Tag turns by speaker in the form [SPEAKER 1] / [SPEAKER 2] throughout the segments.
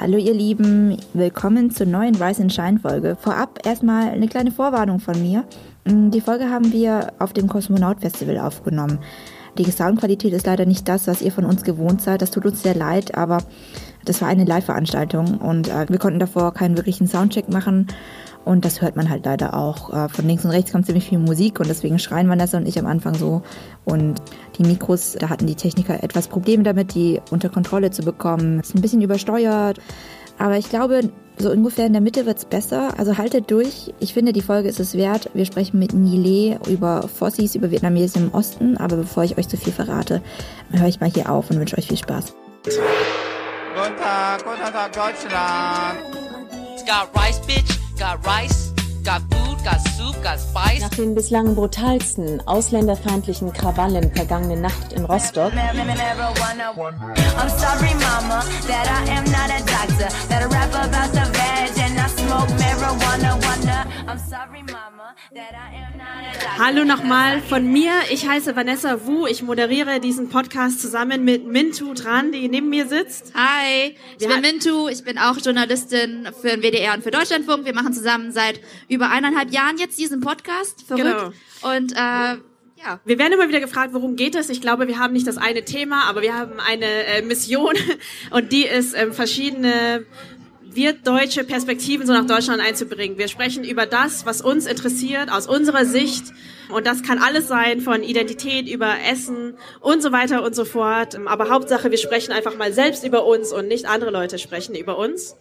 [SPEAKER 1] Hallo ihr Lieben, willkommen zur neuen Rise and Shine Folge. Vorab erstmal eine kleine Vorwarnung von mir. Mm, die Folge haben wir auf dem Kosmonaut Festival aufgenommen. Die Soundqualität ist leider nicht das, was ihr von uns gewohnt seid. Das tut uns sehr leid, aber das war eine Live-Veranstaltung und äh, wir konnten davor keinen wirklichen Soundcheck machen. Und das hört man halt leider auch. Äh, von links und rechts kommt ziemlich viel Musik und deswegen schreien Vanessa und ich am Anfang so. Und die Mikros, da hatten die Techniker etwas Probleme damit, die unter Kontrolle zu bekommen. Ist ein bisschen übersteuert. Aber ich glaube, so ungefähr in der Mitte wird's besser. Also haltet durch. Ich finde, die Folge ist es wert. Wir sprechen mit Nile über Fossis, über Vietnamesen im Osten. Aber bevor ich euch zu viel verrate, höre ich mal hier auf und wünsche euch viel Spaß.
[SPEAKER 2] Guten Tag, guten Tag, Deutschland.
[SPEAKER 3] It's got rice, bitch. Got rice. Got food. Got soup. Got spice.
[SPEAKER 4] Nach den bislang brutalsten ausländerfeindlichen Krawallen vergangene Nacht in Rostock
[SPEAKER 5] I'm sorry, mama,
[SPEAKER 6] Hallo nochmal von mir. Ich heiße Vanessa Wu. Ich moderiere diesen Podcast zusammen mit Mintu Tran, die neben mir sitzt.
[SPEAKER 7] Hi, ich
[SPEAKER 6] Wir
[SPEAKER 7] bin Mintu, ich bin auch Journalistin für den WDR und für Deutschlandfunk. Wir machen zusammen seit über eineinhalb Jahren jetzt diesen Podcast. Verrückt. Und äh, ja.
[SPEAKER 6] Wir werden immer wieder gefragt, worum geht es? Ich glaube, wir haben nicht das eine Thema, aber wir haben eine äh, Mission und die ist, ähm, verschiedene wirtdeutsche Perspektiven so nach Deutschland einzubringen. Wir sprechen über das, was uns interessiert, aus unserer Sicht. Und das kann alles sein, von Identität über Essen und so weiter und so fort. Aber Hauptsache, wir sprechen einfach mal selbst über uns und nicht andere Leute sprechen über uns.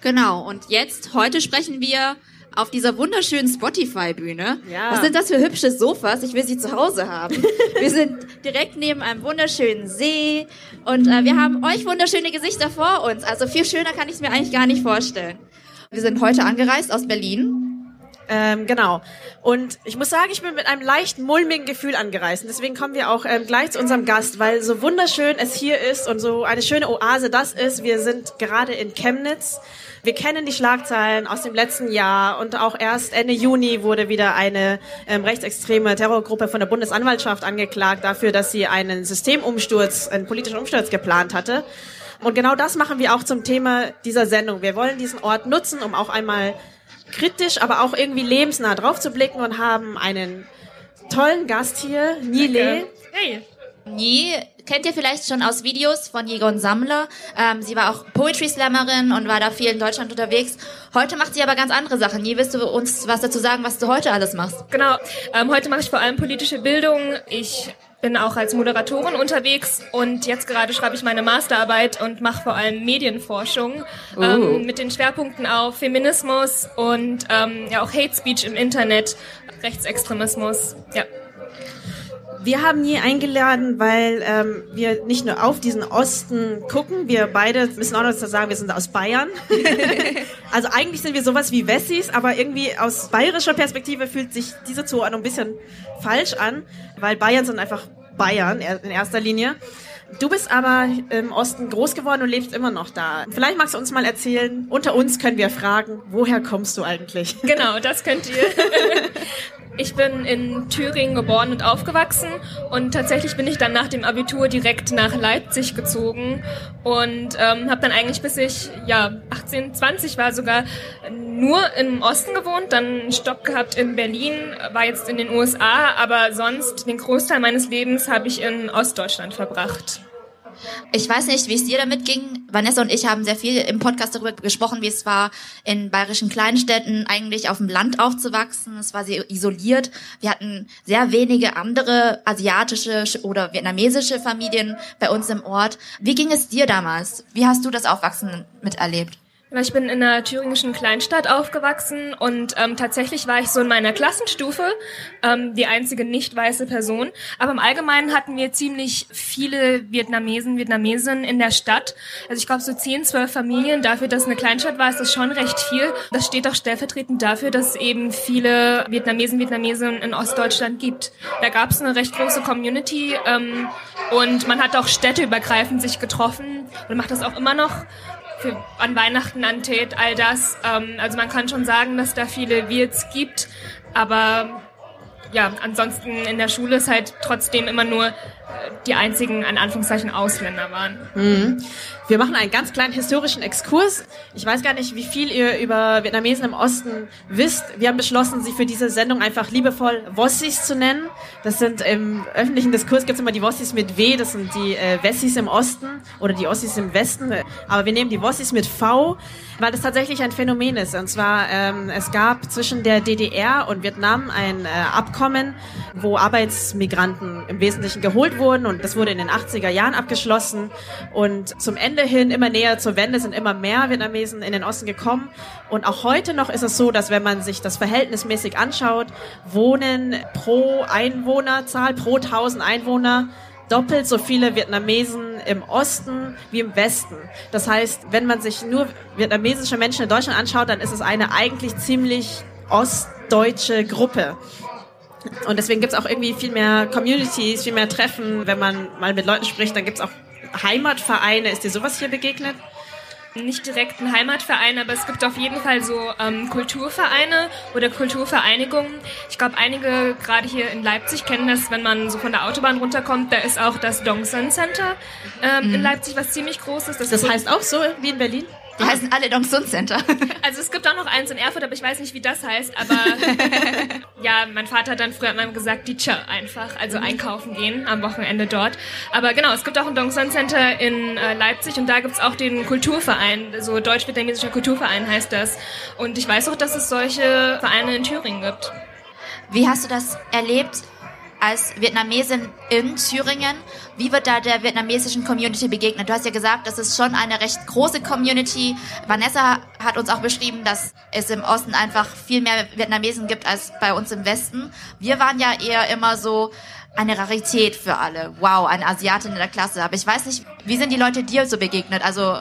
[SPEAKER 7] Genau, und jetzt, heute sprechen wir auf dieser wunderschönen Spotify-Bühne.
[SPEAKER 6] Ja.
[SPEAKER 7] Was sind das für hübsche Sofas? Ich will sie zu Hause haben. wir sind direkt neben einem wunderschönen See und äh, wir haben euch wunderschöne Gesichter vor uns. Also viel schöner kann ich es mir eigentlich gar nicht vorstellen. Wir sind heute angereist aus Berlin.
[SPEAKER 6] Ähm, genau. Und ich muss sagen, ich bin mit einem leicht mulmigen Gefühl angereist. Deswegen kommen wir auch ähm, gleich zu unserem Gast, weil so wunderschön es hier ist und so eine schöne Oase das ist. Wir sind gerade in Chemnitz. Wir kennen die Schlagzeilen aus dem letzten Jahr und auch erst Ende Juni wurde wieder eine ähm, rechtsextreme Terrorgruppe von der Bundesanwaltschaft angeklagt dafür, dass sie einen Systemumsturz, einen politischen Umsturz geplant hatte. Und genau das machen wir auch zum Thema dieser Sendung. Wir wollen diesen Ort nutzen, um auch einmal kritisch, aber auch irgendwie lebensnah drauf zu blicken und haben einen tollen Gast hier, Nile.
[SPEAKER 7] Hey. Nie kennt ihr vielleicht schon aus Videos von Jegon Sammler. Ähm, sie war auch Poetry Slammerin und war da viel in Deutschland unterwegs. Heute macht sie aber ganz andere Sachen. Nie willst du uns was dazu sagen, was du heute alles machst?
[SPEAKER 8] Genau. Ähm, heute mache ich vor allem politische Bildung. Ich bin auch als Moderatorin unterwegs und jetzt gerade schreibe ich meine Masterarbeit und mache vor allem Medienforschung ähm, mit den Schwerpunkten auf Feminismus und ähm, ja auch Hate Speech im Internet, Rechtsextremismus. Ja.
[SPEAKER 6] Wir haben Nie eingeladen, weil ähm, wir nicht nur auf diesen Osten gucken, wir beide müssen auch noch dazu sagen, wir sind aus Bayern. also eigentlich sind wir sowas wie Wessis, aber irgendwie aus bayerischer Perspektive fühlt sich diese Zuordnung ein bisschen falsch an, weil Bayern sind einfach Bayern er- in erster Linie. Du bist aber im Osten groß geworden und lebst immer noch da. Vielleicht magst du uns mal erzählen, unter uns können wir fragen, woher kommst du eigentlich?
[SPEAKER 8] Genau, das könnt ihr. Ich bin in Thüringen geboren und aufgewachsen und tatsächlich bin ich dann nach dem Abitur direkt nach Leipzig gezogen und ähm, habe dann eigentlich bis ich ja 18, 20 war sogar nur im Osten gewohnt, dann einen Stopp gehabt in Berlin, war jetzt in den USA, aber sonst den Großteil meines Lebens habe ich in Ostdeutschland verbracht.
[SPEAKER 7] Ich weiß nicht, wie es dir damit ging. Vanessa und ich haben sehr viel im Podcast darüber gesprochen, wie es war, in bayerischen Kleinstädten eigentlich auf dem Land aufzuwachsen. Es war sehr isoliert. Wir hatten sehr wenige andere asiatische oder vietnamesische Familien bei uns im Ort. Wie ging es dir damals? Wie hast du das Aufwachsen miterlebt?
[SPEAKER 8] Ich bin in einer thüringischen Kleinstadt aufgewachsen und ähm, tatsächlich war ich so in meiner Klassenstufe ähm, die einzige nicht weiße Person. Aber im Allgemeinen hatten wir ziemlich viele Vietnamesen, Vietnamesinnen in der Stadt. Also ich glaube so 10, 12 Familien. Dafür, dass eine Kleinstadt war, ist das schon recht viel. Das steht auch stellvertretend dafür, dass es eben viele Vietnamesen, Vietnamesinnen in Ostdeutschland gibt. Da gab es eine recht große Community ähm, und man hat auch städteübergreifend sich getroffen und macht das auch immer noch für, an Weihnachten, an Tät, all das. Ähm, also man kann schon sagen, dass da viele Wirts gibt, aber ja, ansonsten in der Schule ist halt trotzdem immer nur die einzigen, an Anführungszeichen, Ausländer waren.
[SPEAKER 6] Mhm. Wir machen einen ganz kleinen historischen Exkurs. Ich weiß gar nicht, wie viel ihr über Vietnamesen im Osten wisst. Wir haben beschlossen, sie für diese Sendung einfach liebevoll Wossis zu nennen. Das sind im öffentlichen Diskurs gibt es immer die Wossis mit W, das sind die äh, Wessis im Osten oder die Ossis im Westen. Aber wir nehmen die Wossis mit V, weil das tatsächlich ein Phänomen ist. Und zwar, ähm, es gab zwischen der DDR und Vietnam ein äh, Abkommen, wo Arbeitsmigranten im Wesentlichen geholt wurden und das wurde in den 80er Jahren abgeschlossen. Und zum Ende hin, immer näher zur Wende, sind immer mehr Vietnamesen in den Osten gekommen. Und auch heute noch ist es so, dass wenn man sich das verhältnismäßig anschaut, wohnen pro Einwohnerzahl, pro 1000 Einwohner, doppelt so viele Vietnamesen im Osten wie im Westen. Das heißt, wenn man sich nur vietnamesische Menschen in Deutschland anschaut, dann ist es eine eigentlich ziemlich ostdeutsche Gruppe. Und deswegen gibt's auch irgendwie viel mehr Communities, viel mehr Treffen. Wenn man mal mit Leuten spricht, dann gibt's auch Heimatvereine. Ist dir sowas hier begegnet?
[SPEAKER 8] nicht direkt ein Heimatverein, aber es gibt auf jeden Fall so ähm, Kulturvereine oder Kulturvereinigungen. Ich glaube, einige gerade hier in Leipzig kennen das, wenn man so von der Autobahn runterkommt. Da ist auch das Dongsan Center ähm, mhm. in Leipzig, was ziemlich groß ist.
[SPEAKER 6] Das, das heißt auch so wie in Berlin?
[SPEAKER 7] Die heißen alle Dongsun Center.
[SPEAKER 8] Also es gibt auch noch eins in Erfurt, aber ich weiß nicht, wie das heißt. Aber ja, mein Vater hat dann früher immer gesagt, die Tja einfach, also einkaufen gehen am Wochenende dort. Aber genau, es gibt auch ein Dongsun Center in äh, Leipzig und da gibt's auch den Kulturverein, so deutsch-vietnamesischer Kulturverein heißt das. Und ich weiß auch, dass es solche Vereine in Thüringen gibt.
[SPEAKER 7] Wie hast du das erlebt? Als Vietnamesin in Thüringen. Wie wird da der vietnamesischen Community begegnet? Du hast ja gesagt, das ist schon eine recht große Community. Vanessa hat uns auch beschrieben, dass es im Osten einfach viel mehr Vietnamesen gibt als bei uns im Westen. Wir waren ja eher immer so eine Rarität für alle. Wow, eine Asiatin in der Klasse. Aber ich weiß nicht, wie sind die Leute dir so begegnet? Also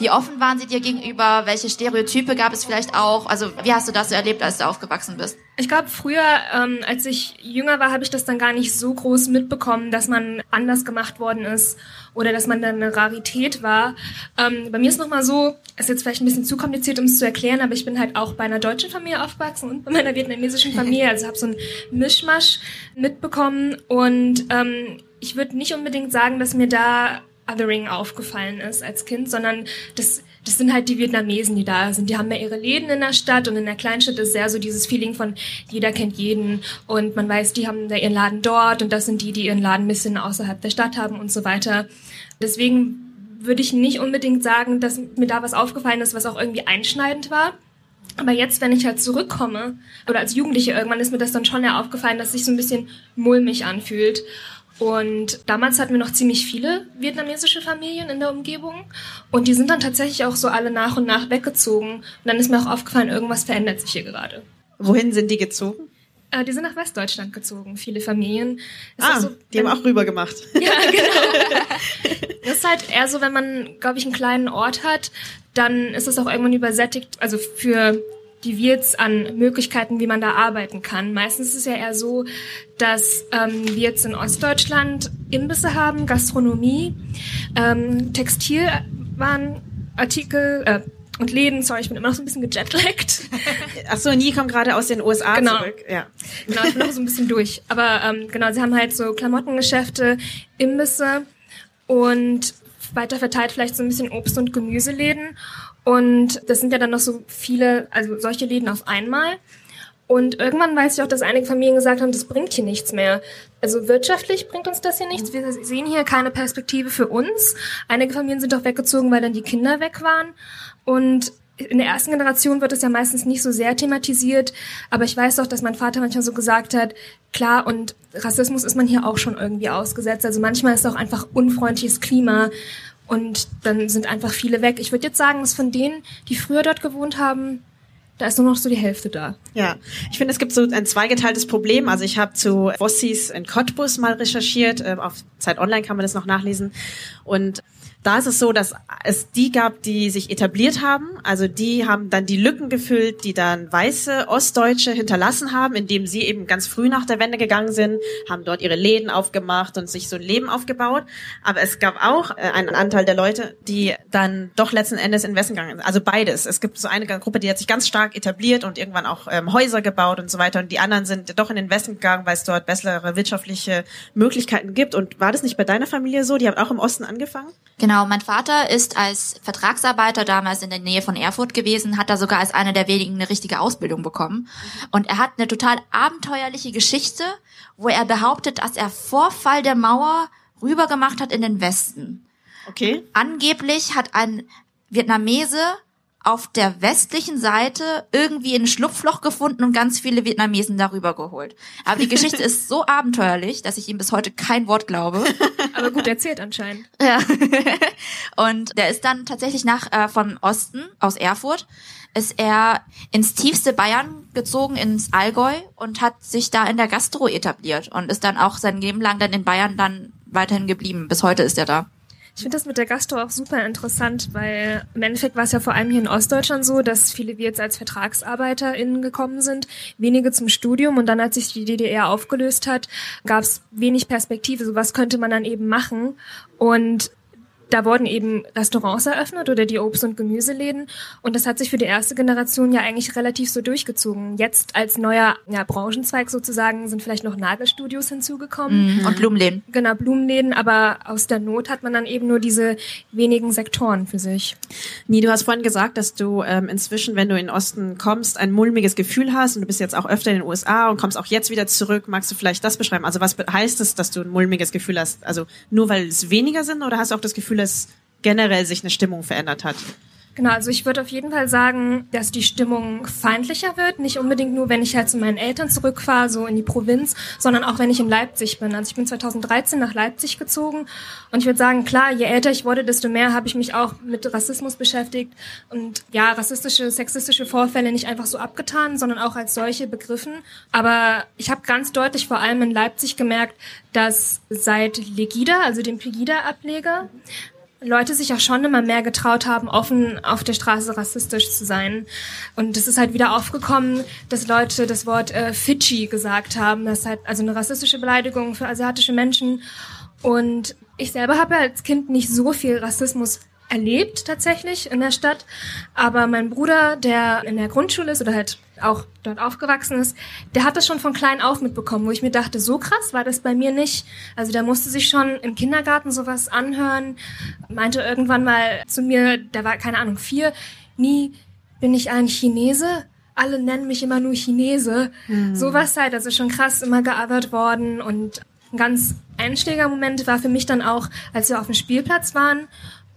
[SPEAKER 7] wie offen waren sie dir gegenüber? Welche Stereotype gab es vielleicht auch? Also wie hast du das so erlebt, als du aufgewachsen bist?
[SPEAKER 8] Ich glaube, früher, ähm, als ich jünger war, habe ich das dann gar nicht so groß mitbekommen, dass man anders gemacht worden ist oder dass man dann eine Rarität war. Ähm, bei mir ist nochmal so, ist jetzt vielleicht ein bisschen zu kompliziert, um es zu erklären, aber ich bin halt auch bei einer deutschen Familie aufgewachsen und bei meiner vietnamesischen Familie, also habe so einen Mischmasch mitbekommen und ähm, ich würde nicht unbedingt sagen, dass mir da Othering aufgefallen ist als Kind, sondern das, das sind halt die Vietnamesen, die da sind. Die haben ja ihre Läden in der Stadt und in der Kleinstadt ist sehr so dieses Feeling von jeder kennt jeden und man weiß, die haben da ihren Laden dort und das sind die, die ihren Laden ein bisschen außerhalb der Stadt haben und so weiter. Deswegen würde ich nicht unbedingt sagen, dass mir da was aufgefallen ist, was auch irgendwie einschneidend war. Aber jetzt, wenn ich halt zurückkomme, oder als Jugendliche irgendwann ist mir das dann schon ja aufgefallen, dass sich so ein bisschen mulmig anfühlt. Und damals hatten wir noch ziemlich viele vietnamesische Familien in der Umgebung. Und die sind dann tatsächlich auch so alle nach und nach weggezogen. Und dann ist mir auch aufgefallen, irgendwas verändert sich hier gerade.
[SPEAKER 6] Wohin sind die gezogen?
[SPEAKER 8] Äh, die sind nach Westdeutschland gezogen, viele Familien.
[SPEAKER 6] Ist ah, so, die haben auch rüber gemacht.
[SPEAKER 8] Ja, genau. das ist halt eher so, wenn man, glaube ich, einen kleinen Ort hat, dann ist es auch irgendwann übersättigt, also für die Wirts an Möglichkeiten, wie man da arbeiten kann. Meistens ist es ja eher so, dass ähm, wir jetzt in Ostdeutschland Imbisse haben, Gastronomie, ähm, Textilwarenartikel äh, und Läden. Sorry, ich bin immer noch so ein bisschen gejetlaggt.
[SPEAKER 6] Ach so, Nie kommt gerade aus den USA
[SPEAKER 8] genau.
[SPEAKER 6] zurück. Ja.
[SPEAKER 8] Genau, ich bin noch so ein bisschen durch. Aber ähm, genau, sie haben halt so Klamottengeschäfte, Imbisse und weiter verteilt vielleicht so ein bisschen Obst- und Gemüseläden. Und das sind ja dann noch so viele, also solche Läden auf einmal. Und irgendwann weiß ich auch, dass einige Familien gesagt haben, das bringt hier nichts mehr. Also wirtschaftlich bringt uns das hier nichts. Wir sehen hier keine Perspektive für uns. Einige Familien sind auch weggezogen, weil dann die Kinder weg waren. Und in der ersten Generation wird es ja meistens nicht so sehr thematisiert, aber ich weiß auch, dass mein Vater manchmal so gesagt hat, klar, und Rassismus ist man hier auch schon irgendwie ausgesetzt. Also manchmal ist auch einfach unfreundliches Klima und dann sind einfach viele weg. Ich würde jetzt sagen, dass von denen, die früher dort gewohnt haben, da ist nur noch so die Hälfte da.
[SPEAKER 6] Ja, ich finde, es gibt so ein zweigeteiltes Problem. Also ich habe zu Wossis in Cottbus mal recherchiert. Äh, auf Zeit Online kann man das noch nachlesen. Und da ist es so, dass es die gab, die sich etabliert haben. Also die haben dann die Lücken gefüllt, die dann weiße Ostdeutsche hinterlassen haben, indem sie eben ganz früh nach der Wende gegangen sind, haben dort ihre Läden aufgemacht und sich so ein Leben aufgebaut. Aber es gab auch äh, einen Anteil der Leute, die dann doch letzten Endes in den Westen gegangen sind. Also beides. Es gibt so eine Gruppe, die hat sich ganz stark etabliert und irgendwann auch ähm, Häuser gebaut und so weiter. Und die anderen sind doch in den Westen gegangen, weil es dort bessere wirtschaftliche Möglichkeiten gibt. Und war das nicht bei deiner Familie so? Die haben auch im Osten angefangen?
[SPEAKER 7] Genau, mein Vater ist als Vertragsarbeiter damals in der Nähe von Erfurt gewesen, hat da sogar als einer der wenigen eine richtige Ausbildung bekommen. Und er hat eine total abenteuerliche Geschichte, wo er behauptet, dass er vor Fall der Mauer rübergemacht hat in den Westen.
[SPEAKER 6] Okay.
[SPEAKER 7] Angeblich hat ein Vietnamese auf der westlichen Seite irgendwie ein Schlupfloch gefunden und ganz viele Vietnamesen darüber geholt. Aber die Geschichte ist so abenteuerlich, dass ich ihm bis heute kein Wort glaube.
[SPEAKER 8] Aber gut erzählt anscheinend.
[SPEAKER 7] Ja. Und der ist dann tatsächlich nach äh, von Osten aus Erfurt ist er ins tiefste Bayern gezogen, ins Allgäu und hat sich da in der Gastro etabliert und ist dann auch sein Leben lang dann in Bayern dann weiterhin geblieben. Bis heute ist er da.
[SPEAKER 8] Ich finde das mit der Gastro auch super interessant, weil im Endeffekt war es ja vor allem hier in Ostdeutschland so, dass viele wie jetzt als VertragsarbeiterInnen gekommen sind, wenige zum Studium und dann, als sich die DDR aufgelöst hat, gab es wenig Perspektive. So was könnte man dann eben machen und da wurden eben Restaurants eröffnet oder die Obst- und Gemüseläden. Und das hat sich für die erste Generation ja eigentlich relativ so durchgezogen. Jetzt als neuer ja, Branchenzweig sozusagen sind vielleicht noch Nagelstudios hinzugekommen.
[SPEAKER 7] Mhm. Und Blumenläden.
[SPEAKER 8] Genau, Blumenläden, aber aus der Not hat man dann eben nur diese wenigen Sektoren für sich.
[SPEAKER 6] Nie, du hast vorhin gesagt, dass du ähm, inzwischen, wenn du in den Osten kommst, ein mulmiges Gefühl hast und du bist jetzt auch öfter in den USA und kommst auch jetzt wieder zurück. Magst du vielleicht das beschreiben? Also was heißt es, dass du ein mulmiges Gefühl hast? Also nur weil es weniger sind oder hast du auch das Gefühl, dass generell sich eine Stimmung verändert hat?
[SPEAKER 8] Genau, also ich würde auf jeden Fall sagen, dass die Stimmung feindlicher wird. Nicht unbedingt nur, wenn ich halt zu meinen Eltern zurückfahre, so in die Provinz, sondern auch, wenn ich in Leipzig bin. Also ich bin 2013 nach Leipzig gezogen und ich würde sagen, klar, je älter ich wurde, desto mehr habe ich mich auch mit Rassismus beschäftigt und ja, rassistische, sexistische Vorfälle nicht einfach so abgetan, sondern auch als solche begriffen. Aber ich habe ganz deutlich vor allem in Leipzig gemerkt, dass seit Legida, also dem Pegida-Ableger, Leute sich auch schon immer mehr getraut haben, offen auf der Straße rassistisch zu sein. Und es ist halt wieder aufgekommen, dass Leute das Wort äh, Fidschi gesagt haben. Das ist halt also eine rassistische Beleidigung für asiatische Menschen. Und ich selber habe als Kind nicht so viel Rassismus erlebt tatsächlich in der Stadt. Aber mein Bruder, der in der Grundschule ist oder halt auch dort aufgewachsen ist, der hat das schon von klein auf mitbekommen, wo ich mir dachte, so krass war das bei mir nicht. Also der musste sich schon im Kindergarten sowas anhören, meinte irgendwann mal zu mir, der war keine Ahnung vier, nie bin ich ein Chinese. Alle nennen mich immer nur Chinese.
[SPEAKER 6] Mhm.
[SPEAKER 8] Sowas halt, also schon krass immer geothert worden und ein ganz Einschlägermoment war für mich dann auch, als wir auf dem Spielplatz waren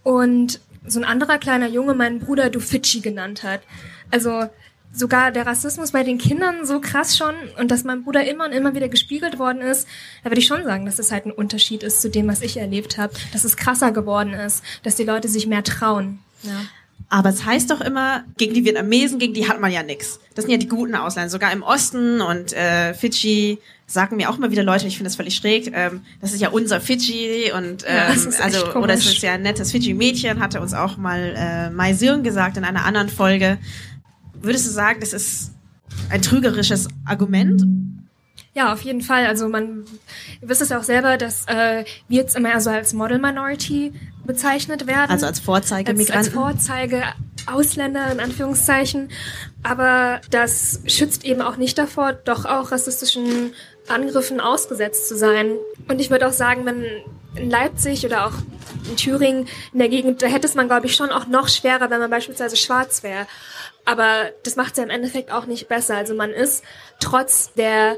[SPEAKER 8] und so ein anderer kleiner Junge meinen Bruder du Fidschi genannt hat. Also sogar der Rassismus bei den Kindern so krass schon und dass mein Bruder immer und immer wieder gespiegelt worden ist, da würde ich schon sagen, dass es halt ein Unterschied ist zu dem, was ich erlebt habe, dass es krasser geworden ist, dass die Leute sich mehr trauen. Ja.
[SPEAKER 6] Aber es heißt doch immer, gegen die Vietnamesen, gegen die hat man ja nix. Das sind ja die guten Ausländer, sogar im Osten und äh, Fidschi sagen mir auch immer wieder Leute, ich finde das völlig schräg, ähm, das ist ja unser Fidschi und ähm,
[SPEAKER 8] Ja, das ist echt
[SPEAKER 6] also
[SPEAKER 8] komisch.
[SPEAKER 6] oder es ist ja ein nettes Fidschi-Mädchen, hatte uns auch mal äh, Mai Sirn gesagt in einer anderen Folge. Würdest du sagen, das ist ein trügerisches Argument?
[SPEAKER 8] Ja, auf jeden Fall. Also man, wisst es ja auch selber, dass äh, wir jetzt immer so als Model Minority bezeichnet werden.
[SPEAKER 6] Also als
[SPEAKER 8] als, als
[SPEAKER 6] Vorzeigemigranten?
[SPEAKER 8] Vorzeige Ausländer in Anführungszeichen. Aber das schützt eben auch nicht davor, doch auch rassistischen Angriffen ausgesetzt zu sein. Und ich würde auch sagen, wenn in Leipzig oder auch in Thüringen in der Gegend, da hätte es man, glaube ich, schon auch noch schwerer, wenn man beispielsweise schwarz wäre. Aber das macht es ja im Endeffekt auch nicht besser. Also man ist trotz der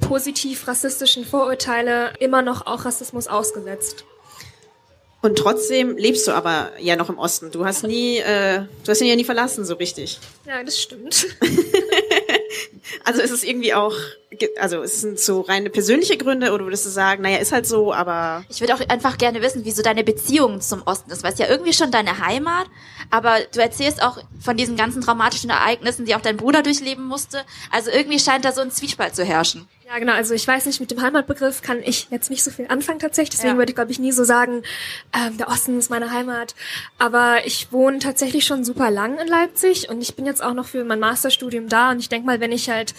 [SPEAKER 8] positiv rassistischen Vorurteile immer noch auch Rassismus ausgesetzt.
[SPEAKER 6] Und trotzdem lebst du aber ja noch im Osten. Du hast nie, äh, du hast ihn ja nie verlassen, so richtig.
[SPEAKER 8] Ja, das stimmt.
[SPEAKER 6] Also ist es irgendwie auch also es sind so reine persönliche Gründe oder würdest du sagen, naja, ist halt so, aber
[SPEAKER 7] Ich würde auch einfach gerne wissen, wie so deine Beziehung zum Osten ist, weil es ja irgendwie schon deine Heimat, aber du erzählst auch von diesen ganzen traumatischen Ereignissen, die auch dein Bruder durchleben musste. Also irgendwie scheint da so ein Zwiespalt zu herrschen.
[SPEAKER 8] Ja, genau. Also ich weiß nicht, mit dem Heimatbegriff kann ich jetzt nicht so viel anfangen tatsächlich. Deswegen
[SPEAKER 6] Ja.
[SPEAKER 8] würde ich, glaube ich, nie so sagen, ähm, der Osten ist meine Heimat. Aber ich wohne tatsächlich schon super lang in Leipzig und ich bin jetzt auch noch für mein Masterstudium da. Und ich denke mal, wenn ich halt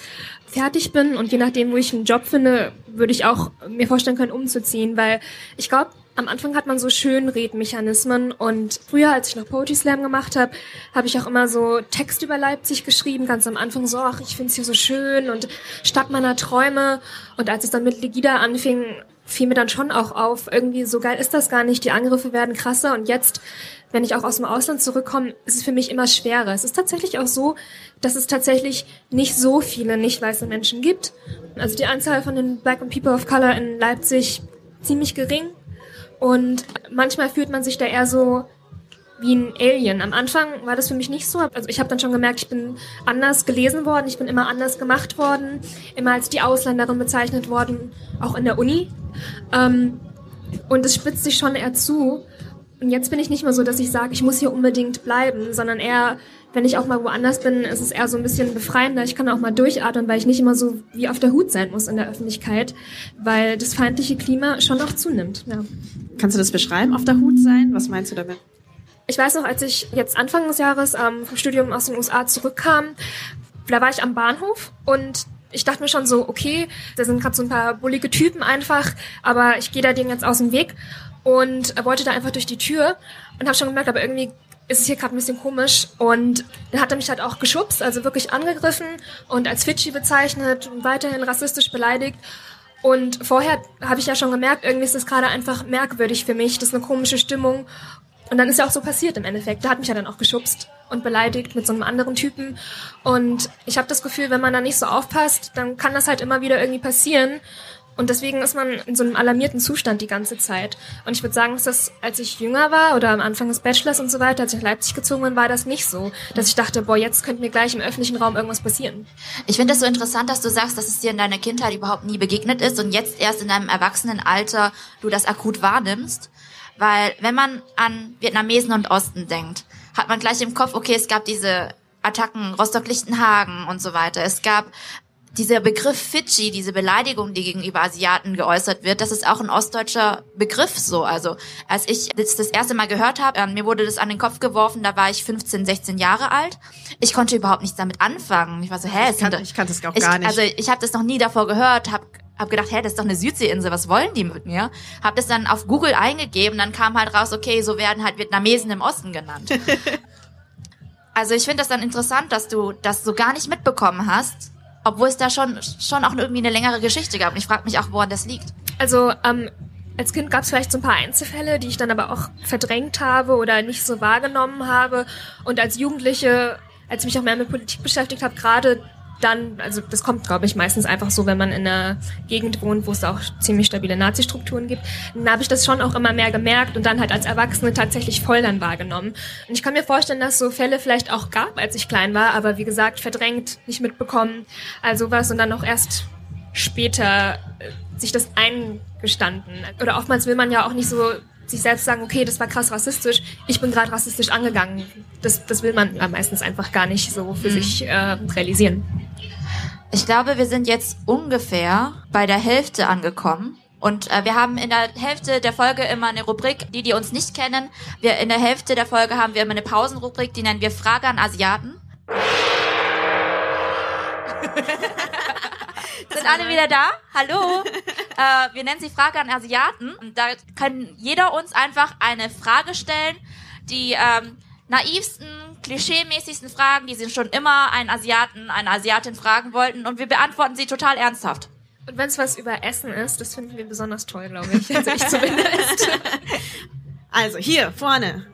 [SPEAKER 8] fertig bin und je nachdem, wo ich einen Job finde, würde ich auch mir vorstellen können, umzuziehen. Weil ich glaube, am Anfang hat man so Schönredmechanismen und früher, als ich noch Poetry Slam gemacht habe, habe ich auch immer so Text über Leipzig geschrieben, ganz am Anfang so, ach, ich finde es hier so schön und Stadt meiner Träume. Und als es dann mit Legida anfing, fiel mir dann schon auch auf, irgendwie so geil ist das gar nicht, die Angriffe werden krasser und jetzt, wenn ich auch aus dem Ausland zurückkomme, ist es für mich immer schwerer. Es ist tatsächlich auch so, dass es tatsächlich nicht so viele nicht weiße Menschen gibt. Also die Anzahl von den Black and People of Color in Leipzig ziemlich gering. Und manchmal fühlt man sich da eher so wie ein Alien. Am Anfang war das für mich nicht so. Also ich habe dann schon gemerkt, ich bin anders gelesen worden, ich bin immer anders gemacht worden, immer als die Ausländerin bezeichnet worden, auch in der Uni. Ähm, und es spitzt sich schon eher zu. Und jetzt bin ich nicht mehr so, dass ich sage, ich muss hier unbedingt bleiben, sondern eher, wenn ich auch mal woanders bin, ist es eher so ein bisschen befreiender. Ich kann auch mal durchatmen, weil ich nicht immer so wie auf der Hut sein muss in der Öffentlichkeit, weil das feindliche Klima schon auch zunimmt. Ja.
[SPEAKER 6] kannst du das beschreiben, auf der Hut sein? Was meinst du damit?
[SPEAKER 8] Ich weiß noch, als ich jetzt Anfang des Jahres ähm, vom Studium aus den USA zurückkam, da war ich am Bahnhof und ich dachte mir schon so, okay, da sind gerade so ein paar bullige Typen einfach, aber ich gehe da denen jetzt aus dem Weg und wollte da einfach durch die Tür und habe schon gemerkt, aber irgendwie ist es hier gerade ein bisschen komisch und dann hat er mich halt auch geschubst, also wirklich angegriffen und als Fidschi bezeichnet und weiterhin rassistisch beleidigt. Und vorher habe ich ja schon gemerkt, irgendwie ist das gerade einfach merkwürdig für mich, das ist eine komische Stimmung. Und dann ist ja auch so passiert im Endeffekt. Der hat mich ja dann auch geschubst und beleidigt mit so einem anderen Typen. Und ich habe das Gefühl, wenn man da nicht so aufpasst, dann kann das halt immer wieder irgendwie passieren. Und deswegen ist man in so einem alarmierten Zustand die ganze Zeit. Und ich würde sagen, dass das, als ich jünger war oder am Anfang des Bachelors und so weiter, als ich nach Leipzig gezogen bin, war das nicht so. Dass ich dachte, boah, jetzt könnte mir gleich im öffentlichen Raum irgendwas passieren.
[SPEAKER 7] Ich finde es so interessant, dass du sagst, dass es dir in deiner Kindheit überhaupt nie begegnet ist und jetzt erst in deinem Erwachsenenalter du das akut wahrnimmst. Weil wenn man an Vietnamesen und Osten denkt, hat man gleich im Kopf, okay, es gab diese Attacken Rostock-Lichtenhagen und so weiter. Es gab dieser Begriff Fidschi, diese Beleidigung, die gegenüber Asiaten geäußert wird, das ist auch ein ostdeutscher Begriff so. Also als ich das das erste Mal gehört habe, ähm, mir wurde das an den Kopf geworfen, da war ich 15, 16 Jahre alt. Ich konnte überhaupt nichts damit anfangen. Ich war so, hä,
[SPEAKER 6] Ich, kann, ich kannte es auch
[SPEAKER 7] ich,
[SPEAKER 6] gar nicht.
[SPEAKER 7] Also ich habe das noch nie davor gehört, habe hab gedacht, hä, das ist doch eine Südseeinsel, was wollen die mit mir? Hab das dann auf Google eingegeben, dann kam halt raus, okay, so werden halt Vietnamesen im Osten genannt. also ich finde das dann interessant, dass du das so gar nicht mitbekommen hast, obwohl es da schon schon auch irgendwie eine längere Geschichte gab. Und ich frage mich auch, woran das liegt.
[SPEAKER 8] Also ähm, als Kind gab es vielleicht so ein paar Einzelfälle, die ich dann aber auch verdrängt habe oder nicht so wahrgenommen habe. Und als Jugendliche, als ich mich auch mehr mit Politik beschäftigt habe, gerade dann, also das kommt, glaube ich, meistens einfach so, wenn man in einer Gegend wohnt, wo es auch ziemlich stabile Nazi-Strukturen gibt, dann habe ich das schon auch immer mehr gemerkt und dann halt als Erwachsene tatsächlich voll dann wahrgenommen. Und ich kann mir vorstellen, dass so Fälle vielleicht auch gab, als ich klein war, aber wie gesagt, verdrängt, nicht mitbekommen, also was und dann auch erst später äh, sich das eingestanden. Oder oftmals will man ja auch nicht so sich selbst sagen, okay, das war krass rassistisch, ich bin gerade rassistisch angegangen. Das, das will man ja meistens einfach gar nicht so für sich äh, realisieren.
[SPEAKER 7] Ich glaube, wir sind jetzt ungefähr bei der Hälfte angekommen. Und äh, wir haben in der Hälfte der Folge immer eine Rubrik, die, die uns nicht kennen. Wir in der Hälfte der Folge haben wir immer eine Pausenrubrik, die nennen wir Frage an Asiaten. Sind alle wieder da? Hallo? äh, wir nennen sie Frage an Asiaten. Und da kann jeder uns einfach eine Frage stellen, die ähm, naivsten, klischeemäßigsten Fragen, die sie schon immer einen Asiaten, eine Asiatin fragen wollten. Und wir beantworten sie total ernsthaft.
[SPEAKER 8] Und wenn es was über Essen ist, das finden wir besonders toll, glaube ich. Also ich zumindest.
[SPEAKER 6] also, hier, vorne.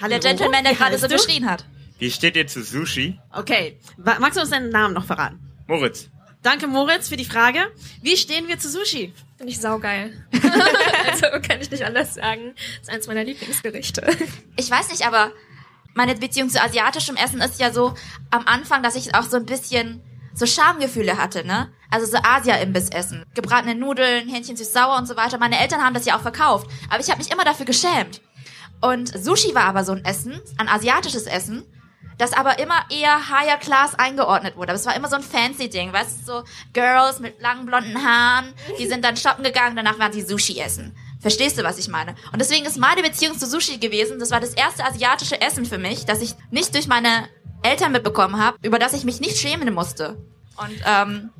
[SPEAKER 6] Hallo,
[SPEAKER 7] Der Gentleman, der gerade so
[SPEAKER 6] du?
[SPEAKER 7] geschrien hat.
[SPEAKER 9] Wie steht ihr zu Sushi?
[SPEAKER 6] Okay, magst du uns deinen Namen noch verraten?
[SPEAKER 9] Moritz.
[SPEAKER 6] Danke, Moritz, für die Frage. Wie stehen wir zu Sushi?
[SPEAKER 8] Finde ich saugeil. also kann ich nicht anders sagen. Das ist eins meiner Lieblingsgerichte.
[SPEAKER 7] Ich weiß nicht, aber meine Beziehung zu asiatischem Essen ist ja so am Anfang, dass ich auch so ein bisschen so Schamgefühle hatte, ne? Also so Asia-Imbiss essen. Gebratene Nudeln, Hähnchen süß-sauer und so weiter. Meine Eltern haben das ja auch verkauft. Aber ich habe mich immer dafür geschämt. Und Sushi war aber so ein Essen, ein asiatisches Essen, das aber immer eher higher class eingeordnet wurde. Aber es war immer so ein fancy Ding, weißt du, so Girls mit langen blonden Haaren, die sind dann shoppen gegangen, danach waren sie Sushi essen. Verstehst du, was ich meine? Und deswegen ist meine Beziehung zu Sushi gewesen, das war das erste asiatische Essen für mich, das ich nicht durch meine Eltern mitbekommen habe, über das ich mich nicht schämen musste. Und ähm,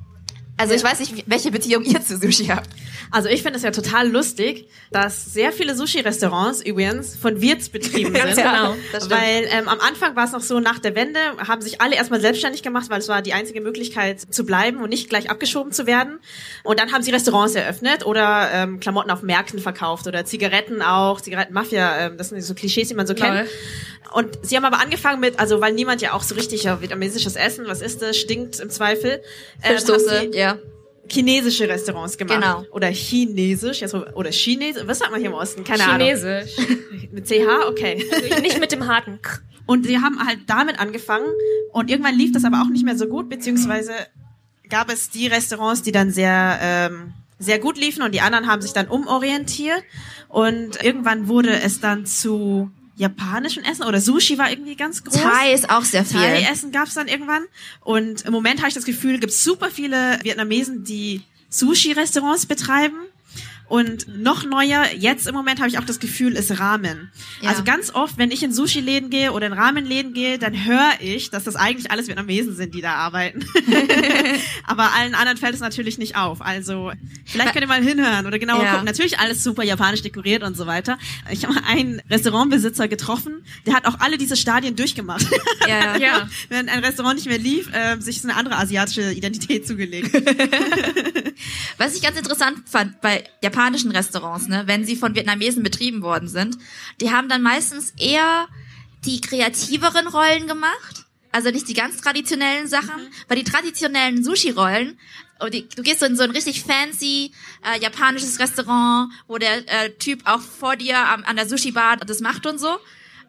[SPEAKER 7] also ich weiß nicht, welche Beziehung ihr zu Sushi habt.
[SPEAKER 6] Also ich finde es ja total lustig, dass sehr viele Sushi-Restaurants übrigens von Wirts betrieben sind.
[SPEAKER 8] genau,
[SPEAKER 7] das stimmt.
[SPEAKER 6] weil ähm, am Anfang war es noch so, nach der Wende haben sich alle erstmal selbstständig gemacht, weil es war die einzige Möglichkeit zu bleiben und nicht gleich abgeschoben zu werden. Und dann haben sie Restaurants eröffnet oder ähm, Klamotten auf Märkten verkauft oder Zigaretten auch, Zigarettenmafia, ähm, das sind so Klischees, die man so kennt.
[SPEAKER 8] Lol.
[SPEAKER 6] Und sie haben aber angefangen mit, also weil niemand ja auch so richtig ja, vietnamesisches Essen, was ist das, stinkt im Zweifel. haben
[SPEAKER 7] Fischsoße,
[SPEAKER 6] sie-
[SPEAKER 7] ja.
[SPEAKER 6] chinesische Restaurants gemacht.
[SPEAKER 7] Genau.
[SPEAKER 6] Oder chinesisch, jetzt, oder Chinesisch, was sagt man hier im Osten? Keine
[SPEAKER 8] Chinesisch.
[SPEAKER 6] Ahnung. Mit CH, okay.
[SPEAKER 8] Nicht mit dem harten K.
[SPEAKER 6] Und sie haben halt damit angefangen und irgendwann lief das aber auch nicht mehr so gut, beziehungsweise gab es die Restaurants, die dann sehr, ähm, sehr gut liefen und die anderen haben sich dann umorientiert und irgendwann wurde es dann zu japanischem Essen oder Sushi war irgendwie ganz groß.
[SPEAKER 7] Thai ist auch sehr viel.
[SPEAKER 6] Thai-Essen gab's dann irgendwann. Und im Moment habe ich das Gefühl, gibt super viele Vietnamesen, die Sushi-Restaurants betreiben. Und noch neuer, jetzt im Moment habe ich auch das Gefühl, ist Ramen.
[SPEAKER 7] Ja.
[SPEAKER 6] Also ganz oft, wenn ich in Sushi-Läden gehe oder in Ramen-Läden gehe, dann höre ich, dass das eigentlich alles Vietnamesen sind, die da arbeiten. Aber allen anderen fällt es natürlich nicht auf. Also vielleicht könnt ihr mal hinhören oder genauer
[SPEAKER 7] Ja.
[SPEAKER 6] gucken. Natürlich alles super japanisch dekoriert und so weiter. Ich habe mal einen Restaurantbesitzer getroffen, der hat auch alle diese Stadien durchgemacht.
[SPEAKER 7] Ja, ja.
[SPEAKER 8] Ja.
[SPEAKER 6] Wenn ein Restaurant nicht mehr lief, äh, sich eine andere asiatische Identität zugelegt.
[SPEAKER 7] Was ich ganz interessant fand bei japanischen Restaurants, ne, wenn sie von Vietnamesen betrieben worden sind, die haben dann meistens eher die kreativeren Rollen gemacht. Also nicht die ganz traditionellen Sachen, weil die traditionellen Sushi-Rollen, oh, du gehst so in so ein richtig fancy äh, japanisches Restaurant, wo der äh, Typ auch vor dir am, an der Sushi-Bar das macht und so.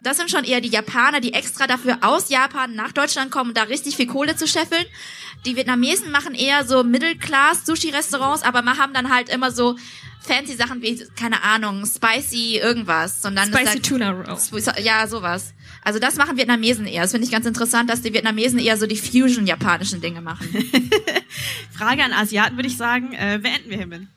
[SPEAKER 7] Das sind schon eher die Japaner, die extra dafür aus Japan nach Deutschland kommen, um da richtig viel Kohle zu scheffeln. Die Vietnamesen machen eher so Middle-Class-Sushi-Restaurants, aber ma- haben dann halt immer so fancy Sachen wie, keine Ahnung, spicy irgendwas. sondern das
[SPEAKER 8] Spicy
[SPEAKER 7] halt,
[SPEAKER 8] Tuna Roll.
[SPEAKER 7] Ja, sowas. Also das machen Vietnamesen eher. Das finde ich ganz interessant, dass die Vietnamesen eher so die Fusion-japanischen Dinge machen.
[SPEAKER 6] Frage an Asiaten würde ich sagen, äh, beenden wir hiermit.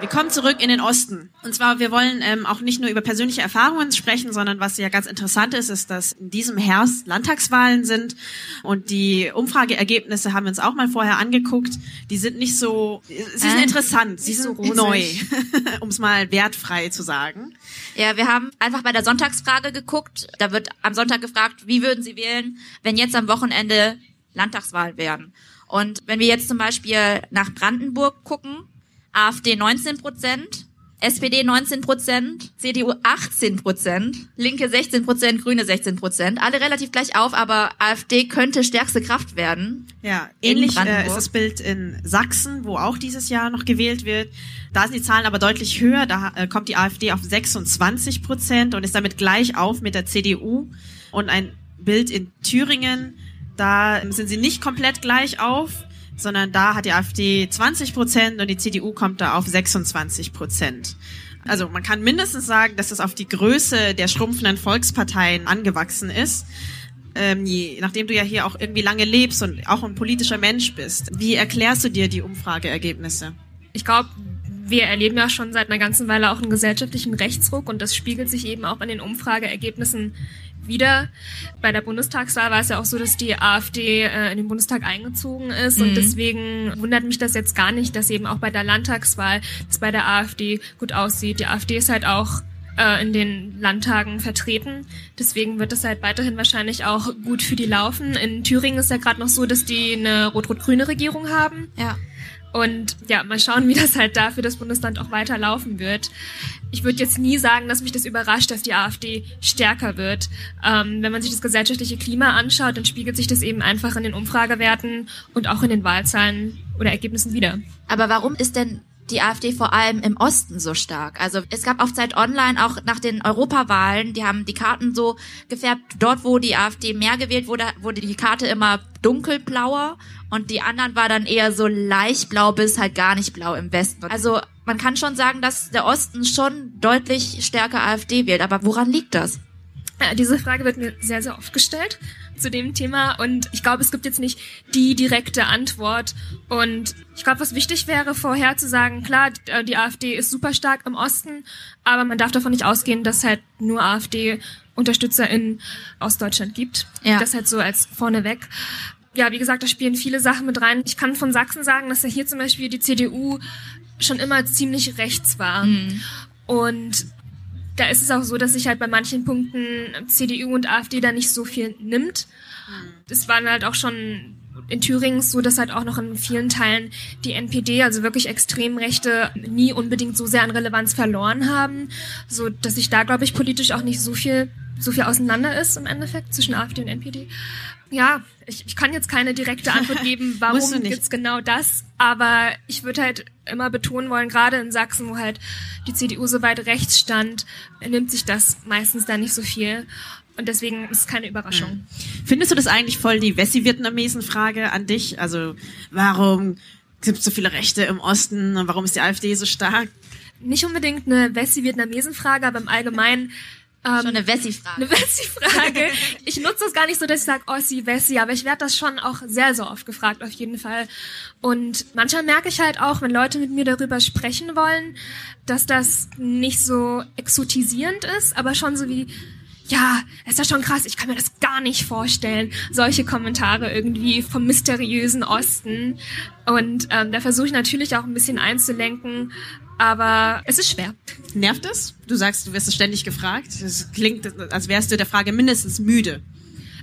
[SPEAKER 6] Wir kommen zurück in den Osten. Und zwar, wir wollen ähm, auch nicht nur über persönliche Erfahrungen sprechen, sondern was ja ganz interessant ist, ist, dass in diesem Herbst Landtagswahlen sind. Und die Umfrageergebnisse haben wir uns auch mal vorher angeguckt. Die sind nicht so, sie sind
[SPEAKER 7] Äh,
[SPEAKER 6] interessant, sie
[SPEAKER 8] so
[SPEAKER 6] sind
[SPEAKER 8] rosig.
[SPEAKER 6] neu, um es mal wertfrei zu sagen.
[SPEAKER 7] Ja, wir haben einfach bei der Sonntagsfrage geguckt. Da wird am Sonntag gefragt, wie würden Sie wählen, wenn jetzt am Wochenende Landtagswahl wären. Und wenn wir jetzt zum Beispiel nach Brandenburg gucken, AfD 19 Prozent, SPD 19 Prozent, CDU 18 Prozent, Linke 16 Prozent, Grüne 16 Prozent. Alle relativ gleich auf, aber AfD könnte stärkste Kraft werden.
[SPEAKER 6] Ja, ähnlich äh, ist das Bild in Sachsen, wo auch dieses Jahr noch gewählt wird. Da sind die Zahlen aber deutlich höher. Da äh, kommt die AfD auf 26 Prozent und ist damit gleich auf mit der CDU. Und ein Bild in Thüringen, da sind sie nicht komplett gleich auf, sondern da hat die AfD 20 Prozent und die CDU kommt da auf 26 Prozent. Also man kann mindestens sagen, dass es auf die Größe der schrumpfenden Volksparteien angewachsen ist ähm, je, nachdem du ja hier auch irgendwie lange lebst und auch ein politischer Mensch bist, wie erklärst du dir die Umfrageergebnisse?
[SPEAKER 8] Ich glaube, wir erleben ja schon seit einer ganzen Weile auch einen gesellschaftlichen Rechtsruck und das spiegelt sich eben auch in den Umfrageergebnissen wieder. Bei der Bundestagswahl war es ja auch so, dass die AfD äh, in den Bundestag eingezogen ist
[SPEAKER 7] Mhm.
[SPEAKER 8] und deswegen wundert mich das jetzt gar nicht, dass eben auch bei der Landtagswahl es bei der AfD gut aussieht. Die AfD ist halt auch äh, in den Landtagen vertreten. Deswegen wird es halt weiterhin wahrscheinlich auch gut für die laufen. In Thüringen ist ja gerade noch so, dass die eine rot-rot-grüne Regierung haben.
[SPEAKER 7] Ja.
[SPEAKER 8] Und ja, mal schauen, wie das halt da für das Bundesland auch weiter laufen wird. Ich würde jetzt nie sagen, dass mich das überrascht, dass die AfD stärker wird. Ähm, wenn man sich das gesellschaftliche Klima anschaut, dann spiegelt sich das eben einfach in den Umfragewerten und auch in den Wahlzahlen oder Ergebnissen wieder.
[SPEAKER 7] Aber warum ist denn die AfD vor allem im Osten so stark. Also es gab auf Zeit Online auch nach den Europawahlen, die haben die Karten so gefärbt, dort wo die AfD mehr gewählt wurde, wurde die Karte immer dunkelblauer und die anderen war dann eher so leicht blau bis halt gar nicht blau im Westen. Also man kann schon sagen, dass der Osten schon deutlich stärker AfD wählt. Aber woran liegt das?
[SPEAKER 8] Ja, diese Frage wird mir sehr, sehr oft gestellt zu dem Thema und ich glaube, es gibt jetzt nicht die direkte Antwort und ich glaube, was wichtig wäre, vorher zu sagen, klar, die AfD ist super stark im Osten, aber man darf davon nicht ausgehen, dass halt nur AfD Unterstützer in Ostdeutschland gibt.
[SPEAKER 7] Ja.
[SPEAKER 8] Das halt so als vorneweg. Ja, wie gesagt, da spielen viele Sachen mit rein. Ich kann von Sachsen sagen, dass ja hier zum Beispiel die CDU schon immer ziemlich rechts war. Und da ist es auch so, dass sich halt bei manchen Punkten CDU und AfD da nicht so viel nimmt. Es waren halt auch schon in Thüringen so, dass halt auch noch in vielen Teilen die NPD, also wirklich Extremrechte, nie unbedingt so sehr an Relevanz verloren haben, so dass sich da, glaube ich, politisch auch nicht so viel so viel auseinander ist im Endeffekt zwischen AfD und NPD. Ja, ich, ich kann jetzt keine direkte Antwort geben, warum gibt's genau das, aber ich würde halt immer betonen wollen, gerade in Sachsen, wo halt die CDU so weit rechts stand, nimmt sich das meistens da nicht so viel. Und deswegen ist es keine Überraschung.
[SPEAKER 6] Findest du das eigentlich voll die Wessi-Vietnamesen-Frage an dich? Also warum gibt es so viele Rechte im Osten und warum ist die AfD so stark?
[SPEAKER 8] Nicht unbedingt eine Wessi-Vietnamesen-Frage, aber im Allgemeinen ähm,
[SPEAKER 7] Schon eine Wessi-Frage.
[SPEAKER 8] Eine Wessi-Frage. Ich nutze das gar nicht so, dass ich sage Ossi, Wessi, aber ich werde das schon auch sehr, sehr oft gefragt, auf jeden Fall. Und manchmal merke ich halt auch, wenn Leute mit mir darüber sprechen wollen, dass das nicht so exotisierend ist, aber schon so wie, ja, ist das schon krass, ich kann mir das gar nicht vorstellen. Solche Kommentare irgendwie vom mysteriösen Osten. Und ähm, da versuche ich natürlich auch ein bisschen einzulenken, aber es ist schwer.
[SPEAKER 6] Nervt es? Du sagst, du wirst es ständig gefragt. Es klingt, als wärst du der Frage mindestens müde.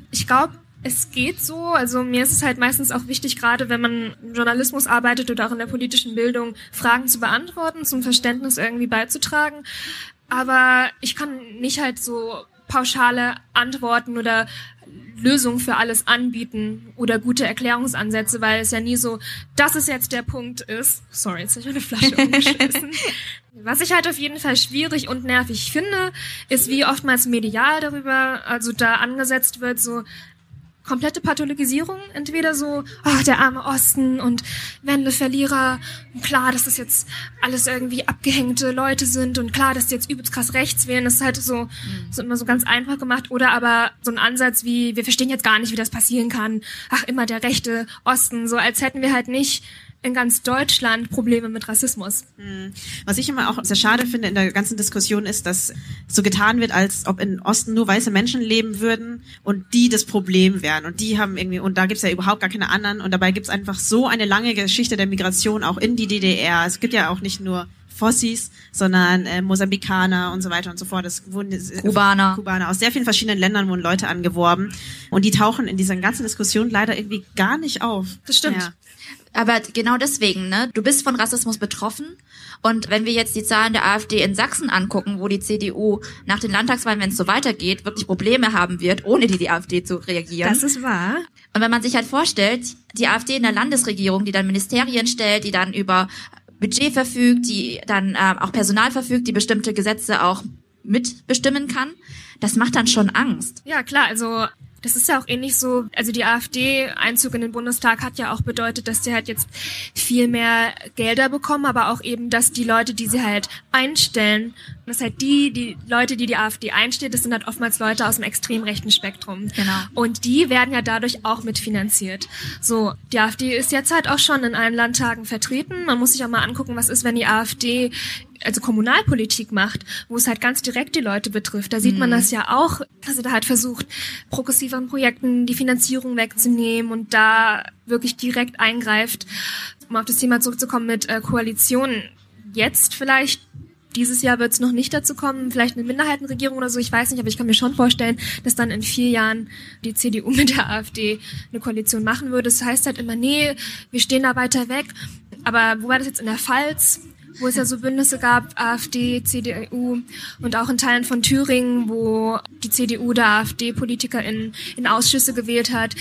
[SPEAKER 8] Ich glaube, es geht so. Also mir ist es halt meistens auch wichtig, gerade wenn man im Journalismus arbeitet oder auch in der politischen Bildung, Fragen zu beantworten, zum Verständnis irgendwie beizutragen. Aber ich kann nicht halt so pauschale Antworten oder Lösungen für alles anbieten oder gute Erklärungsansätze, weil es ja nie so, das ist jetzt der Punkt ist. Sorry, jetzt habe ich meine Flasche umgeschmissen. Was ich halt auf jeden Fall schwierig und nervig finde, ist, wie oftmals medial darüber, also da angesetzt wird, so komplette Pathologisierung, entweder so, oh, der arme Osten und Wendeverlierer, und klar, dass das jetzt alles irgendwie abgehängte Leute sind und klar, dass die jetzt übelst krass rechts wählen, das ist halt so, so immer so ganz einfach gemacht, oder aber so ein Ansatz wie, wir verstehen jetzt gar nicht, wie das passieren kann, ach, immer der rechte Osten, so als hätten wir halt nicht in ganz Deutschland Probleme mit Rassismus.
[SPEAKER 6] Was ich immer auch sehr schade finde in der ganzen Diskussion ist, dass so getan wird, als ob im Osten nur weiße Menschen leben würden und die das Problem wären. Und die haben irgendwie, und da gibt's ja überhaupt gar keine anderen. Und dabei gibt's einfach so eine lange Geschichte der Migration auch in die DDR. Es gibt ja auch nicht nur Fossis, sondern äh, Mosambikaner und so weiter und so fort. Es wurden äh,
[SPEAKER 7] Kubaner.
[SPEAKER 6] Kubaner aus sehr vielen verschiedenen Ländern wurden Leute angeworben und die tauchen in dieser ganzen Diskussion leider irgendwie gar nicht auf.
[SPEAKER 8] Das stimmt.
[SPEAKER 6] Ja.
[SPEAKER 7] Aber genau deswegen, ne? Du bist von Rassismus betroffen. Und wenn wir jetzt die Zahlen der AfD in Sachsen angucken, wo die CDU nach den Landtagswahlen, wenn es so weitergeht, wirklich Probleme haben wird, ohne die die AfD zu reagieren.
[SPEAKER 8] Das ist wahr.
[SPEAKER 7] Und wenn man sich halt vorstellt, die AfD in der Landesregierung, die dann Ministerien stellt, die dann über Budget verfügt, die dann ähm, auch Personal verfügt, die bestimmte Gesetze auch mitbestimmen kann, das macht dann schon Angst.
[SPEAKER 8] Ja, klar, also das ist ja auch ähnlich so, also die AfD-Einzug in den Bundestag hat ja auch bedeutet, dass sie halt jetzt viel mehr Gelder bekommen, aber auch eben, dass die Leute, die sie halt einstellen, dass halt die, die Leute, die die AfD einstellt, das sind halt oftmals Leute aus dem extrem rechten Spektrum.
[SPEAKER 7] Genau.
[SPEAKER 8] Und die werden ja dadurch auch mitfinanziert. So, die AfD ist jetzt halt auch schon in allen Landtagen vertreten. Man muss sich auch mal angucken, was ist, wenn die AfD also Kommunalpolitik macht, wo es halt ganz direkt die Leute betrifft. Da sieht man das ja auch, dass er da halt versucht, progressiveren Projekten die Finanzierung wegzunehmen und da wirklich direkt eingreift. Um auf das Thema zurückzukommen mit äh, Koalitionen. Jetzt vielleicht dieses Jahr wird es noch nicht dazu kommen, vielleicht eine Minderheitenregierung oder so, ich weiß nicht, aber ich kann mir schon vorstellen, dass dann in vier Jahren die CDU mit der AfD eine Koalition machen würde. Das heißt halt immer, nee, wir stehen da weiter weg. Aber wo war das jetzt in der Pfalz? Wo es ja so Bündnisse gab, AfD, CDU und auch in Teilen von Thüringen, wo die CDU der AfD-Politiker in, in Ausschüsse gewählt hat.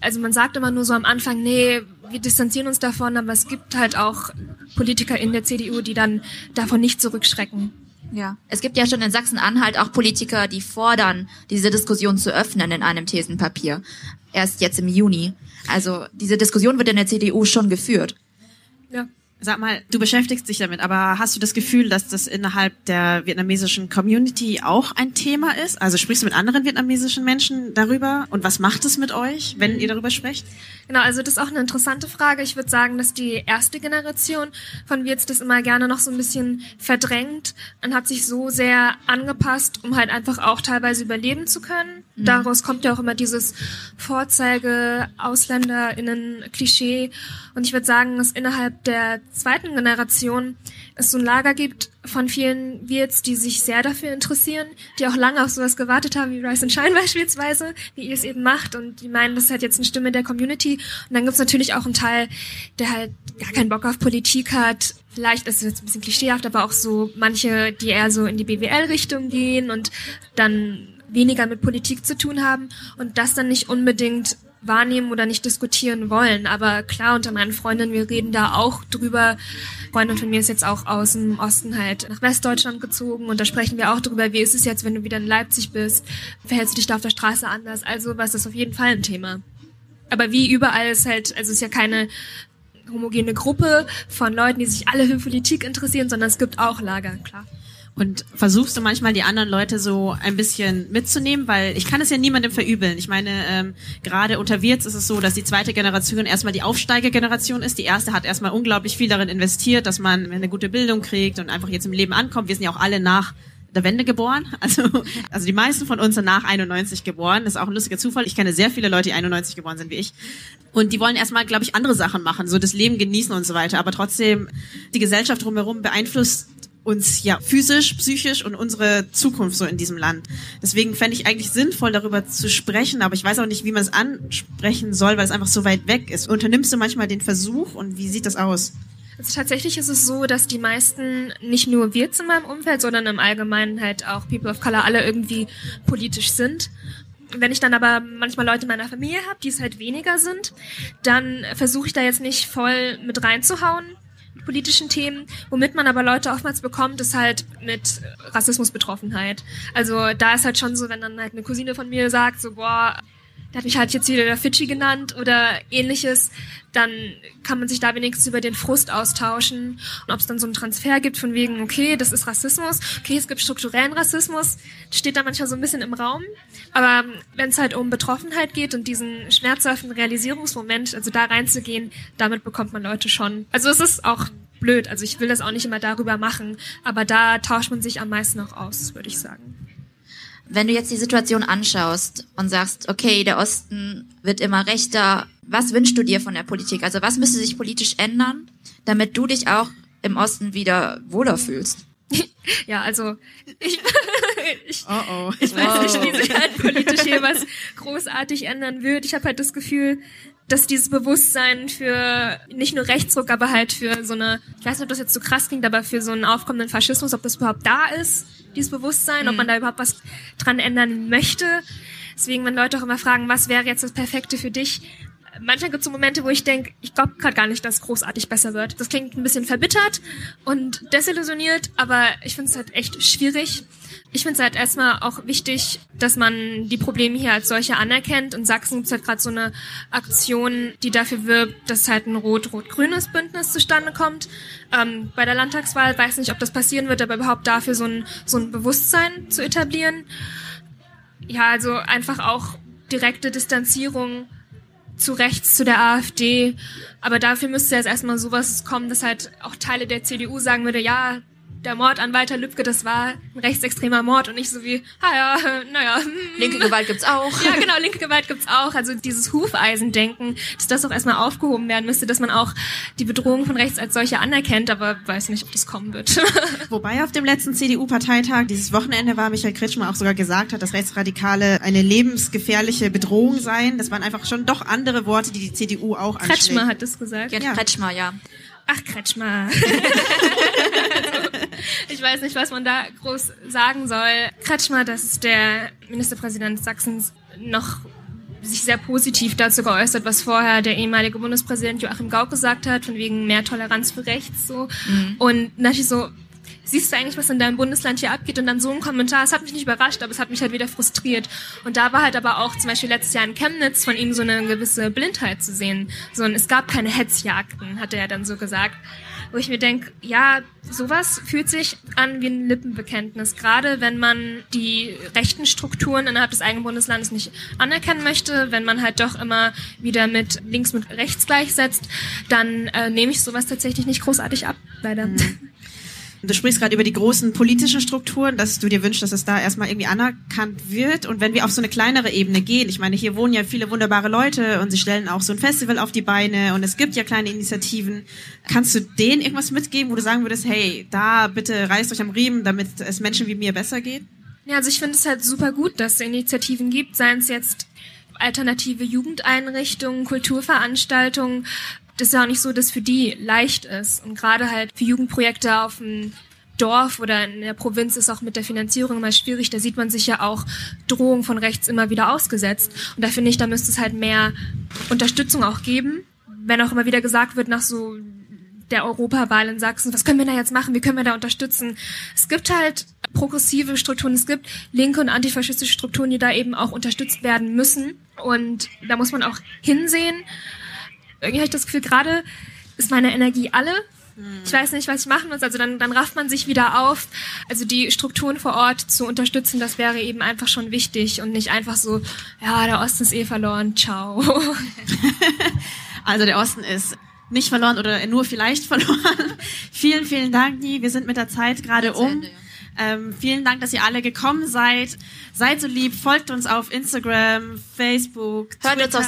[SPEAKER 8] Also man sagt immer nur so am Anfang, nee, wir distanzieren uns davon, aber es gibt halt auch Politiker in der CDU, die dann davon nicht zurückschrecken.
[SPEAKER 7] Ja. Es gibt ja schon in Sachsen-Anhalt auch Politiker, die fordern, diese Diskussion zu öffnen in einem Thesenpapier. Erst jetzt im Juni. Also diese Diskussion wird in der CDU schon geführt.
[SPEAKER 8] Ja.
[SPEAKER 6] Sag mal, du beschäftigst dich damit, aber hast du das Gefühl, dass das innerhalb der vietnamesischen Community auch ein Thema ist? Also sprichst du mit anderen vietnamesischen Menschen darüber? Und was macht es mit euch, wenn ihr darüber sprecht?
[SPEAKER 8] Genau, also das ist auch eine interessante Frage. Ich würde sagen, dass die erste Generation von Wirts das immer gerne noch so ein bisschen verdrängt und hat sich so sehr angepasst, um halt einfach auch teilweise überleben zu können.
[SPEAKER 7] Mhm.
[SPEAKER 8] Daraus kommt ja auch immer dieses Vorzeige-AusländerInnen-Klischee. Und ich würde sagen, dass innerhalb der zweiten Generation es so ein Lager gibt von vielen Wirts, die sich sehr dafür interessieren, die auch lange auf sowas gewartet haben, wie Rise and Shine beispielsweise, wie ihr es eben macht und die meinen, das ist halt jetzt eine Stimme der Community. Und dann gibt's natürlich auch einen Teil, der halt gar keinen Bock auf Politik hat. Vielleicht ist es jetzt ein bisschen klischeehaft, aber auch so manche, die eher so in die BWL-Richtung gehen und dann weniger mit Politik zu tun haben und das dann nicht unbedingt wahrnehmen oder nicht diskutieren wollen. Aber klar, unter meinen Freundinnen, wir reden da auch drüber. Freundin von mir ist jetzt auch aus dem Osten halt nach Westdeutschland gezogen und da sprechen wir auch drüber, wie ist es jetzt, wenn du wieder in Leipzig bist? Verhältst du dich da auf der Straße anders? Also was ist auf jeden Fall ein Thema. Aber wie überall ist halt, also es ist ja keine homogene Gruppe von Leuten, die sich alle für Politik interessieren, sondern es gibt auch Lager, klar.
[SPEAKER 6] Und versuchst du manchmal die anderen Leute so ein bisschen mitzunehmen, weil ich kann es ja niemandem verübeln. Ich meine, ähm, gerade unter Wirts ist es so, dass die zweite Generation erstmal die Aufsteigergeneration ist. Die erste hat erstmal unglaublich viel darin investiert, dass man eine gute Bildung kriegt und einfach jetzt im Leben ankommt. Wir sind ja auch alle nach der Wende geboren. Also, also die meisten von uns sind nach 91 geboren. Das ist auch ein lustiger Zufall. Ich kenne sehr viele Leute, die 91 geboren sind wie ich. Und die wollen erstmal, glaube ich, andere Sachen machen, so das Leben genießen und so weiter. Aber trotzdem, die Gesellschaft drumherum beeinflusst uns ja physisch, psychisch und unsere Zukunft so in diesem Land. Deswegen fände ich eigentlich sinnvoll, darüber zu sprechen, aber ich weiß auch nicht, wie man es ansprechen soll, weil es einfach so weit weg ist. Unternimmst du manchmal den Versuch und wie sieht das aus?
[SPEAKER 8] Also tatsächlich ist es so, dass die meisten, nicht nur wir in meinem Umfeld, sondern im Allgemeinen halt auch People of Color alle irgendwie politisch sind. Wenn ich dann aber manchmal Leute in meiner Familie habe, die es halt weniger sind, dann versuche ich da jetzt nicht voll mit reinzuhauen politischen Themen, womit man aber Leute oftmals bekommt, ist halt mit Rassismusbetroffenheit. Also da ist halt schon so, wenn dann halt eine Cousine von mir sagt, so boah, der hat mich halt jetzt wieder der Fidschi genannt oder ähnliches, dann kann man sich da wenigstens über den Frust austauschen. Und ob es dann so einen Transfer gibt von wegen, okay, das ist Rassismus, okay, es gibt strukturellen Rassismus, steht da manchmal so ein bisschen im Raum, aber wenn es halt um Betroffenheit geht und diesen schmerzhaften Realisierungsmoment, also da reinzugehen, damit bekommt man Leute schon. Also es ist auch blöd, also ich will das auch nicht immer darüber machen, aber da tauscht man sich am meisten auch aus, würde ich sagen.
[SPEAKER 7] Wenn du jetzt die Situation anschaust und sagst, okay, der Osten wird immer rechter, was wünschst du dir von der Politik? Also was müsste sich politisch ändern, damit du dich auch im Osten wieder wohler fühlst?
[SPEAKER 8] Ja, also ich, ich,
[SPEAKER 6] Oh oh.
[SPEAKER 8] ich weiß nicht, wie sich halt politisch hier was großartig ändern wird. Ich habe halt das Gefühl, dass dieses Bewusstsein für nicht nur Rechtsruck, aber halt für so eine, ich weiß nicht, ob das jetzt so krass klingt, aber für so einen aufkommenden Faschismus, ob das überhaupt da ist, dieses Bewusstsein, ob man da überhaupt was dran ändern möchte. Deswegen, wenn Leute auch immer fragen, was wäre jetzt das Perfekte für dich, manchmal gibt es so Momente, wo ich denke, ich glaube gerade gar nicht, dass es großartig besser wird. Das klingt ein bisschen verbittert und desillusioniert, aber ich finde es halt echt schwierig. Ich finde es halt erstmal auch wichtig, dass man die Probleme hier als solche anerkennt. In Sachsen gibt es halt gerade so eine Aktion, die dafür wirbt, dass halt ein rot-rot-grünes Bündnis zustande kommt. Ähm, bei der Landtagswahl weiß nicht, ob das passieren wird, aber überhaupt dafür so ein, so ein Bewusstsein zu etablieren. Ja, also einfach auch direkte Distanzierung zu rechts, zu der AfD. Aber dafür müsste jetzt erstmal sowas kommen, dass halt auch Teile der CDU sagen würde, ja, der Mord an Walter Lübcke, das war ein rechtsextremer Mord und nicht so wie, ah ja, naja. hm.
[SPEAKER 7] Linke Gewalt gibt's auch.
[SPEAKER 8] Ja, genau, linke Gewalt gibt's auch. Also dieses Hufeisendenken, dass das auch erstmal aufgehoben werden müsste, dass man auch die Bedrohung von rechts als solche anerkennt, aber weiß nicht, ob das kommen wird.
[SPEAKER 6] Wobei auf dem letzten CDU-Parteitag dieses Wochenende war, Michael Kretschmer auch sogar gesagt hat, dass Rechtsradikale eine lebensgefährliche Bedrohung seien. Das waren einfach schon doch andere Worte, die die CDU auch anschlägt.
[SPEAKER 8] Kretschmer hat das gesagt.
[SPEAKER 7] Gerd
[SPEAKER 6] Ja.
[SPEAKER 7] Kretschmer, ja.
[SPEAKER 8] Ach, Kretschmer. ich weiß nicht, was man da groß sagen soll. Kretschmer, das ist der Ministerpräsident Sachsens, noch sich sehr positiv dazu geäußert, was vorher der ehemalige Bundespräsident Joachim Gauck gesagt hat, von wegen mehr Toleranz für rechts so.
[SPEAKER 7] Mhm.
[SPEAKER 8] Und natürlich so, siehst du eigentlich, was in deinem Bundesland hier abgeht? Und dann so ein Kommentar, es hat mich nicht überrascht, aber es hat mich halt wieder frustriert. Und da war halt aber auch zum Beispiel letztes Jahr in Chemnitz von ihm so eine gewisse Blindheit zu sehen. So, und es gab keine Hetzjagden, hat er ja dann so gesagt. Wo ich mir denke, ja, sowas fühlt sich an wie ein Lippenbekenntnis. Gerade wenn man die rechten Strukturen innerhalb des eigenen Bundeslandes nicht anerkennen möchte, wenn man halt doch immer wieder mit links mit rechts gleichsetzt, dann äh, nehme ich sowas tatsächlich nicht großartig ab, leider.
[SPEAKER 6] Du sprichst gerade über die großen politischen Strukturen, dass du dir wünschst, dass es da erstmal irgendwie anerkannt wird. Und wenn wir auf so eine kleinere Ebene gehen, ich meine, hier wohnen ja viele wunderbare Leute und sie stellen auch so ein Festival auf die Beine und es gibt ja kleine Initiativen. Kannst du denen irgendwas mitgeben, wo du sagen würdest, hey, da bitte reißt euch am Riemen, damit es Menschen wie mir besser geht?
[SPEAKER 8] Ja, also ich finde es halt super gut, dass es Initiativen gibt, seien es jetzt alternative Jugendeinrichtungen, Kulturveranstaltungen. Das ist ja auch nicht so, dass für die leicht ist. Und gerade halt für Jugendprojekte auf dem Dorf oder in der Provinz ist auch mit der Finanzierung immer schwierig. Da sieht man sich ja auch Drohungen von rechts immer wieder ausgesetzt. Und da finde ich, da müsste es halt mehr Unterstützung auch geben. Wenn auch immer wieder gesagt wird nach so der Europawahl in Sachsen, was können wir da jetzt machen, wie können wir da unterstützen? Es gibt halt progressive Strukturen, es gibt linke und antifaschistische Strukturen, die da eben auch unterstützt werden müssen. Und da muss man auch hinsehen. Irgendwie habe ich das Gefühl, gerade ist meine Energie alle. Ich weiß nicht, was ich machen muss. Also dann, dann rafft man sich wieder auf. Also die Strukturen vor Ort zu unterstützen, das wäre eben einfach schon wichtig und nicht einfach so, ja, der Osten ist eh verloren, ciao.
[SPEAKER 6] Also der Osten ist nicht verloren oder nur vielleicht verloren. vielen, vielen Dank, Nie. Wir sind mit der Zeit gerade um. Ähm, vielen Dank, dass ihr alle gekommen seid. Seid so lieb, folgt uns auf Instagram, Facebook,
[SPEAKER 7] Hört uns
[SPEAKER 6] Twitter.
[SPEAKER 7] auf